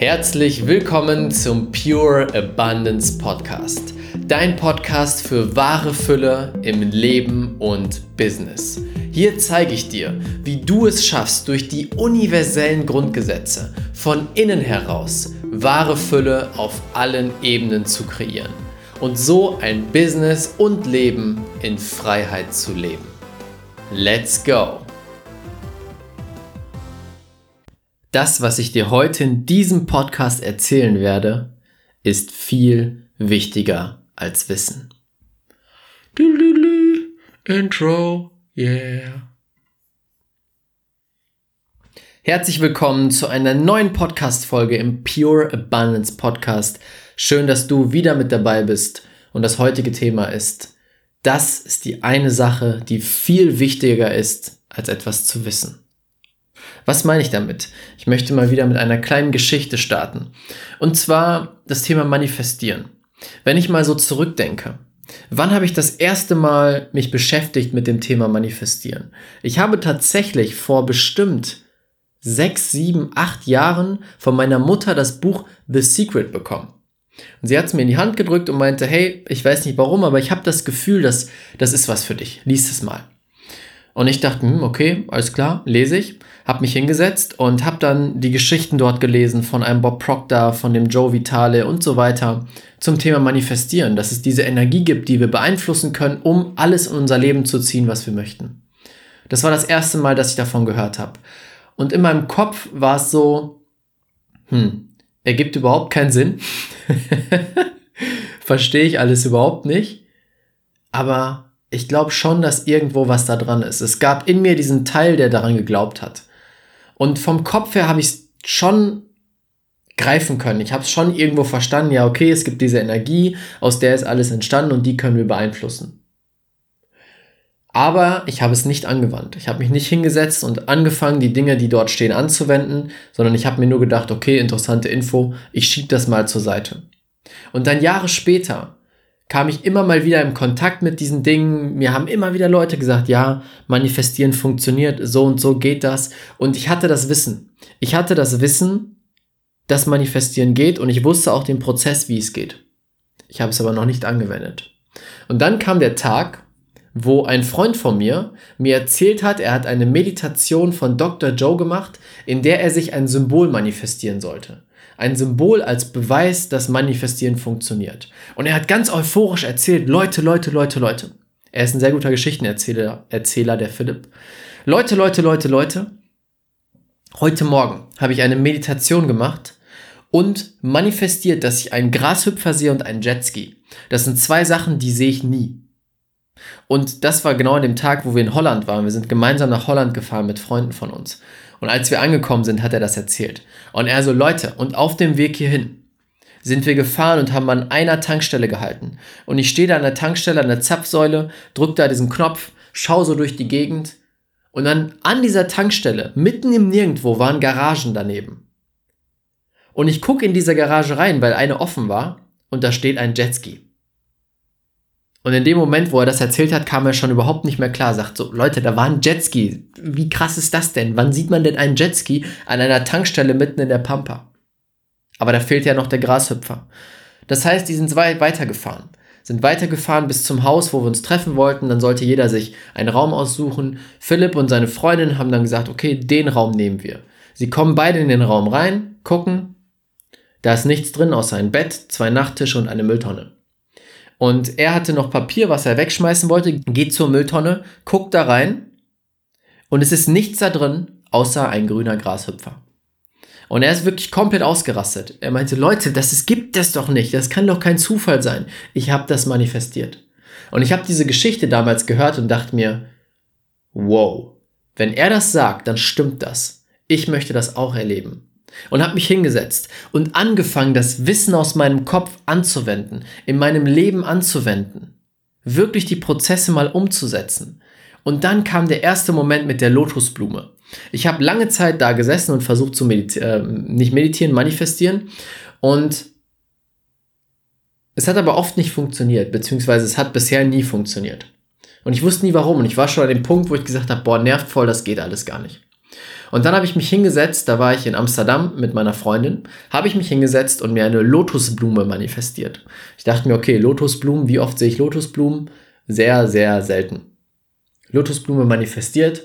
Herzlich willkommen zum Pure Abundance Podcast. Dein Podcast für wahre Fülle im Leben und Business. Hier zeige ich dir, wie du es schaffst, durch die universellen Grundgesetze von innen heraus wahre Fülle auf allen Ebenen zu kreieren und so ein Business und Leben in Freiheit zu leben. Let's go! Das, was ich dir heute in diesem Podcast erzählen werde, ist viel wichtiger als Wissen. Intro, yeah. Herzlich willkommen zu einer neuen Podcast-Folge im Pure Abundance Podcast. Schön, dass du wieder mit dabei bist. Und das heutige Thema ist, das ist die eine Sache, die viel wichtiger ist, als etwas zu wissen. Was meine ich damit? Ich möchte mal wieder mit einer kleinen Geschichte starten. Und zwar das Thema Manifestieren. Wenn ich mal so zurückdenke, wann habe ich das erste Mal mich beschäftigt mit dem Thema Manifestieren? Ich habe tatsächlich vor bestimmt sechs, sieben, acht Jahren von meiner Mutter das Buch The Secret bekommen. Und sie hat es mir in die Hand gedrückt und meinte, hey, ich weiß nicht warum, aber ich habe das Gefühl, dass das ist was für dich. Lies es mal. Und ich dachte, hm, okay, alles klar, lese ich habe mich hingesetzt und habe dann die Geschichten dort gelesen von einem Bob Proctor, von dem Joe Vitale und so weiter zum Thema Manifestieren, dass es diese Energie gibt, die wir beeinflussen können, um alles in unser Leben zu ziehen, was wir möchten. Das war das erste Mal, dass ich davon gehört habe. Und in meinem Kopf war es so, hm, ergibt überhaupt keinen Sinn. Verstehe ich alles überhaupt nicht. Aber ich glaube schon, dass irgendwo was da dran ist. Es gab in mir diesen Teil, der daran geglaubt hat. Und vom Kopf her habe ich es schon greifen können. Ich habe es schon irgendwo verstanden, ja, okay, es gibt diese Energie, aus der ist alles entstanden und die können wir beeinflussen. Aber ich habe es nicht angewandt. Ich habe mich nicht hingesetzt und angefangen, die Dinge, die dort stehen, anzuwenden, sondern ich habe mir nur gedacht, okay, interessante Info, ich schiebe das mal zur Seite. Und dann Jahre später kam ich immer mal wieder im Kontakt mit diesen Dingen. Mir haben immer wieder Leute gesagt, ja, manifestieren funktioniert, so und so geht das. Und ich hatte das Wissen. Ich hatte das Wissen, dass manifestieren geht und ich wusste auch den Prozess, wie es geht. Ich habe es aber noch nicht angewendet. Und dann kam der Tag, wo ein Freund von mir mir erzählt hat, er hat eine Meditation von Dr. Joe gemacht, in der er sich ein Symbol manifestieren sollte ein Symbol als Beweis, dass Manifestieren funktioniert. Und er hat ganz euphorisch erzählt, Leute, Leute, Leute, Leute. Er ist ein sehr guter Geschichtenerzähler, Erzähler, der Philipp. Leute, Leute, Leute, Leute. Heute Morgen habe ich eine Meditation gemacht und manifestiert, dass ich einen Grashüpfer sehe und einen Jetski. Das sind zwei Sachen, die sehe ich nie. Und das war genau an dem Tag, wo wir in Holland waren. Wir sind gemeinsam nach Holland gefahren mit Freunden von uns. Und als wir angekommen sind, hat er das erzählt. Und er so, Leute, und auf dem Weg hierhin sind wir gefahren und haben an einer Tankstelle gehalten. Und ich stehe da an der Tankstelle, an der Zapfsäule, drück da diesen Knopf, schau so durch die Gegend. Und dann an dieser Tankstelle, mitten im Nirgendwo, waren Garagen daneben. Und ich gucke in diese Garage rein, weil eine offen war, und da steht ein Jetski. Und in dem Moment, wo er das erzählt hat, kam er schon überhaupt nicht mehr klar. Sagt so, Leute, da war ein Jetski. Wie krass ist das denn? Wann sieht man denn einen Jetski an einer Tankstelle mitten in der Pampa? Aber da fehlt ja noch der Grashüpfer. Das heißt, die sind weitergefahren. Sind weitergefahren bis zum Haus, wo wir uns treffen wollten. Dann sollte jeder sich einen Raum aussuchen. Philipp und seine Freundin haben dann gesagt, okay, den Raum nehmen wir. Sie kommen beide in den Raum rein, gucken. Da ist nichts drin außer ein Bett, zwei Nachttische und eine Mülltonne. Und er hatte noch Papier, was er wegschmeißen wollte, geht zur Mülltonne, guckt da rein und es ist nichts da drin, außer ein grüner Grashüpfer. Und er ist wirklich komplett ausgerastet. Er meinte, Leute, das ist, gibt es doch nicht. Das kann doch kein Zufall sein. Ich habe das manifestiert. Und ich habe diese Geschichte damals gehört und dachte mir, wow, wenn er das sagt, dann stimmt das. Ich möchte das auch erleben und habe mich hingesetzt und angefangen, das Wissen aus meinem Kopf anzuwenden, in meinem Leben anzuwenden, wirklich die Prozesse mal umzusetzen. Und dann kam der erste Moment mit der Lotusblume. Ich habe lange Zeit da gesessen und versucht zu meditieren, äh, nicht meditieren, manifestieren. Und es hat aber oft nicht funktioniert, beziehungsweise es hat bisher nie funktioniert. Und ich wusste nie warum. Und ich war schon an dem Punkt, wo ich gesagt habe, boah, nervt voll, das geht alles gar nicht. Und dann habe ich mich hingesetzt, da war ich in Amsterdam mit meiner Freundin, habe ich mich hingesetzt und mir eine Lotusblume manifestiert. Ich dachte mir, okay, Lotusblumen, wie oft sehe ich Lotusblumen? Sehr, sehr selten. Lotusblume manifestiert.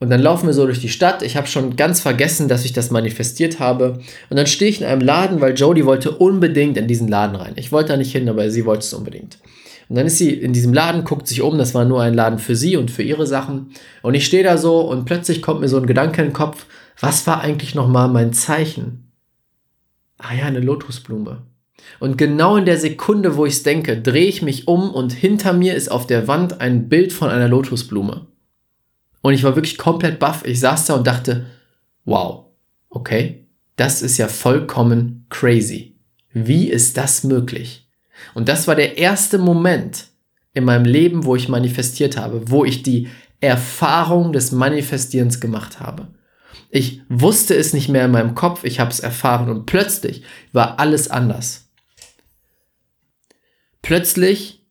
Und dann laufen wir so durch die Stadt. Ich habe schon ganz vergessen, dass ich das manifestiert habe. Und dann stehe ich in einem Laden, weil Jodie wollte unbedingt in diesen Laden rein. Ich wollte da nicht hin, aber sie wollte es unbedingt. Und dann ist sie in diesem Laden, guckt sich um, das war nur ein Laden für sie und für ihre Sachen. Und ich stehe da so und plötzlich kommt mir so ein Gedanke in den Kopf, was war eigentlich nochmal mein Zeichen? Ah ja, eine Lotusblume. Und genau in der Sekunde, wo ich es denke, drehe ich mich um und hinter mir ist auf der Wand ein Bild von einer Lotusblume. Und ich war wirklich komplett baff. Ich saß da und dachte, wow, okay, das ist ja vollkommen crazy. Wie ist das möglich? Und das war der erste Moment in meinem Leben, wo ich manifestiert habe, wo ich die Erfahrung des Manifestierens gemacht habe. Ich wusste es nicht mehr in meinem Kopf, ich habe es erfahren und plötzlich war alles anders. Plötzlich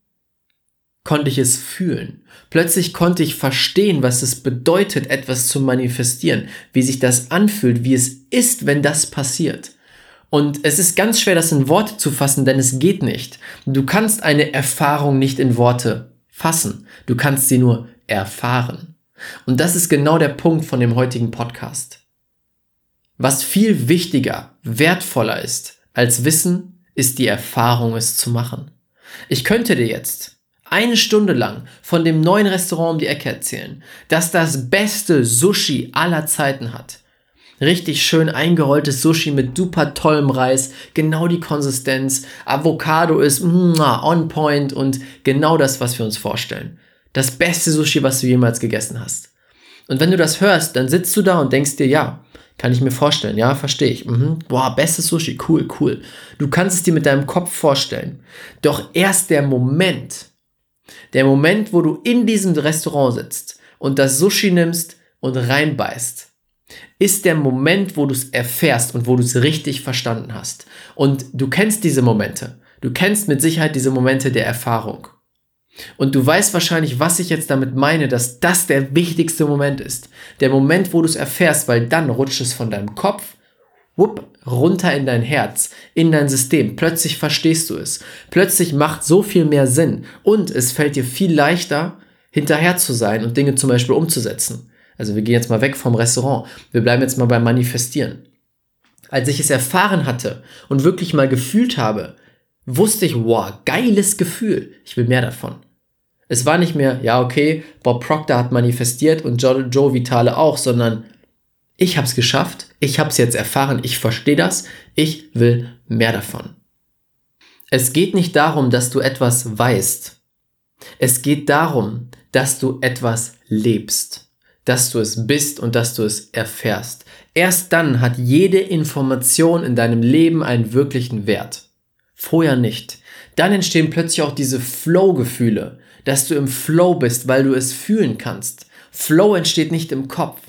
konnte ich es fühlen. Plötzlich konnte ich verstehen, was es bedeutet, etwas zu manifestieren, wie sich das anfühlt, wie es ist, wenn das passiert. Und es ist ganz schwer, das in Worte zu fassen, denn es geht nicht. Du kannst eine Erfahrung nicht in Worte fassen. Du kannst sie nur erfahren. Und das ist genau der Punkt von dem heutigen Podcast. Was viel wichtiger, wertvoller ist als Wissen, ist die Erfahrung, es zu machen. Ich könnte dir jetzt eine Stunde lang von dem neuen Restaurant um die Ecke erzählen, das das beste Sushi aller Zeiten hat Richtig schön eingerolltes Sushi mit super tollem Reis, genau die Konsistenz. Avocado ist on point und genau das, was wir uns vorstellen. Das beste Sushi, was du jemals gegessen hast. Und wenn du das hörst, dann sitzt du da und denkst dir, ja, kann ich mir vorstellen, ja, verstehe ich. Mhm. Boah, bestes Sushi, cool, cool. Du kannst es dir mit deinem Kopf vorstellen. Doch erst der Moment, der Moment, wo du in diesem Restaurant sitzt und das Sushi nimmst und reinbeißt, ist der Moment, wo du es erfährst und wo du es richtig verstanden hast. Und du kennst diese Momente. Du kennst mit Sicherheit diese Momente der Erfahrung. Und du weißt wahrscheinlich, was ich jetzt damit meine, dass das der wichtigste Moment ist. Der Moment, wo du es erfährst, weil dann rutscht es von deinem Kopf whoop, runter in dein Herz, in dein System. Plötzlich verstehst du es. Plötzlich macht so viel mehr Sinn. Und es fällt dir viel leichter, hinterher zu sein und Dinge zum Beispiel umzusetzen. Also wir gehen jetzt mal weg vom Restaurant. Wir bleiben jetzt mal beim Manifestieren. Als ich es erfahren hatte und wirklich mal gefühlt habe, wusste ich, wow, geiles Gefühl. Ich will mehr davon. Es war nicht mehr, ja, okay, Bob Proctor hat manifestiert und Joe, Joe Vitale auch, sondern ich habe es geschafft, ich habe es jetzt erfahren, ich verstehe das, ich will mehr davon. Es geht nicht darum, dass du etwas weißt. Es geht darum, dass du etwas lebst dass du es bist und dass du es erfährst. Erst dann hat jede Information in deinem Leben einen wirklichen Wert. Vorher nicht. Dann entstehen plötzlich auch diese Flow-Gefühle, dass du im Flow bist, weil du es fühlen kannst. Flow entsteht nicht im Kopf.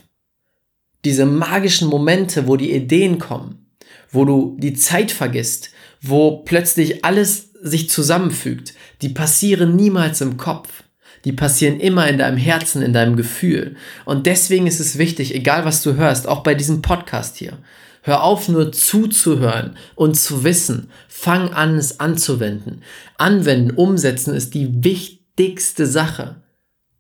Diese magischen Momente, wo die Ideen kommen, wo du die Zeit vergisst, wo plötzlich alles sich zusammenfügt, die passieren niemals im Kopf die passieren immer in deinem Herzen, in deinem Gefühl. Und deswegen ist es wichtig, egal was du hörst, auch bei diesem Podcast hier, hör auf nur zuzuhören und zu wissen. Fang an, es anzuwenden. Anwenden, umsetzen ist die wichtigste Sache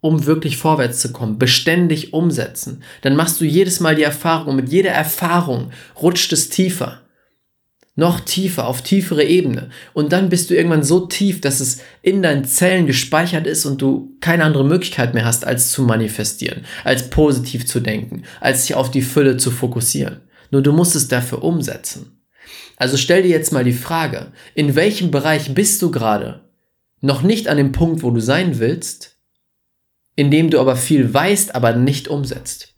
um wirklich vorwärts zu kommen, beständig umsetzen. Dann machst du jedes Mal die Erfahrung und mit jeder Erfahrung rutscht es tiefer noch tiefer, auf tiefere Ebene. Und dann bist du irgendwann so tief, dass es in deinen Zellen gespeichert ist und du keine andere Möglichkeit mehr hast, als zu manifestieren, als positiv zu denken, als sich auf die Fülle zu fokussieren. Nur du musst es dafür umsetzen. Also stell dir jetzt mal die Frage, in welchem Bereich bist du gerade noch nicht an dem Punkt, wo du sein willst, in dem du aber viel weißt, aber nicht umsetzt.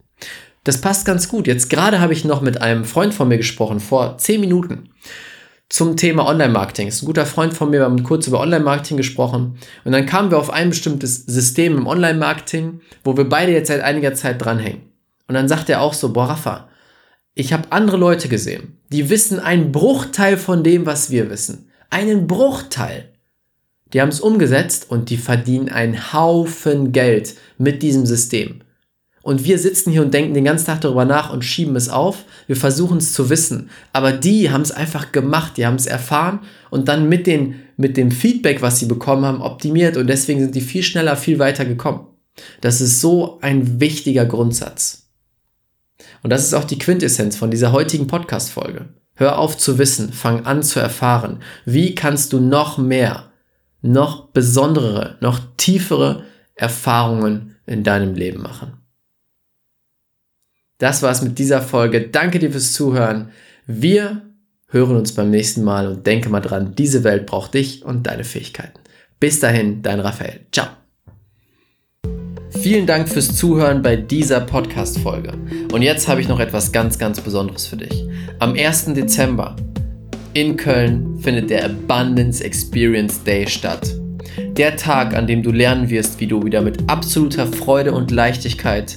Das passt ganz gut. Jetzt gerade habe ich noch mit einem Freund von mir gesprochen, vor zehn Minuten, zum Thema Online-Marketing. Ist ein guter Freund von mir, wir haben kurz über Online-Marketing gesprochen. Und dann kamen wir auf ein bestimmtes System im Online-Marketing, wo wir beide jetzt seit einiger Zeit dranhängen. Und dann sagt er auch so, boah, Rafa, ich habe andere Leute gesehen, die wissen einen Bruchteil von dem, was wir wissen. Einen Bruchteil. Die haben es umgesetzt und die verdienen einen Haufen Geld mit diesem System. Und wir sitzen hier und denken den ganzen Tag darüber nach und schieben es auf. Wir versuchen es zu wissen. Aber die haben es einfach gemacht, die haben es erfahren und dann mit, den, mit dem Feedback, was sie bekommen haben, optimiert. Und deswegen sind die viel schneller, viel weiter gekommen. Das ist so ein wichtiger Grundsatz. Und das ist auch die Quintessenz von dieser heutigen Podcast-Folge. Hör auf zu wissen, fang an zu erfahren. Wie kannst du noch mehr, noch besondere, noch tiefere Erfahrungen in deinem Leben machen? Das war's mit dieser Folge. Danke dir fürs Zuhören. Wir hören uns beim nächsten Mal und denke mal dran, diese Welt braucht dich und deine Fähigkeiten. Bis dahin, dein Raphael. Ciao. Vielen Dank fürs Zuhören bei dieser Podcast-Folge. Und jetzt habe ich noch etwas ganz, ganz Besonderes für dich. Am 1. Dezember in Köln findet der Abundance Experience Day statt. Der Tag, an dem du lernen wirst, wie du wieder mit absoluter Freude und Leichtigkeit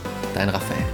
Dein Raphael.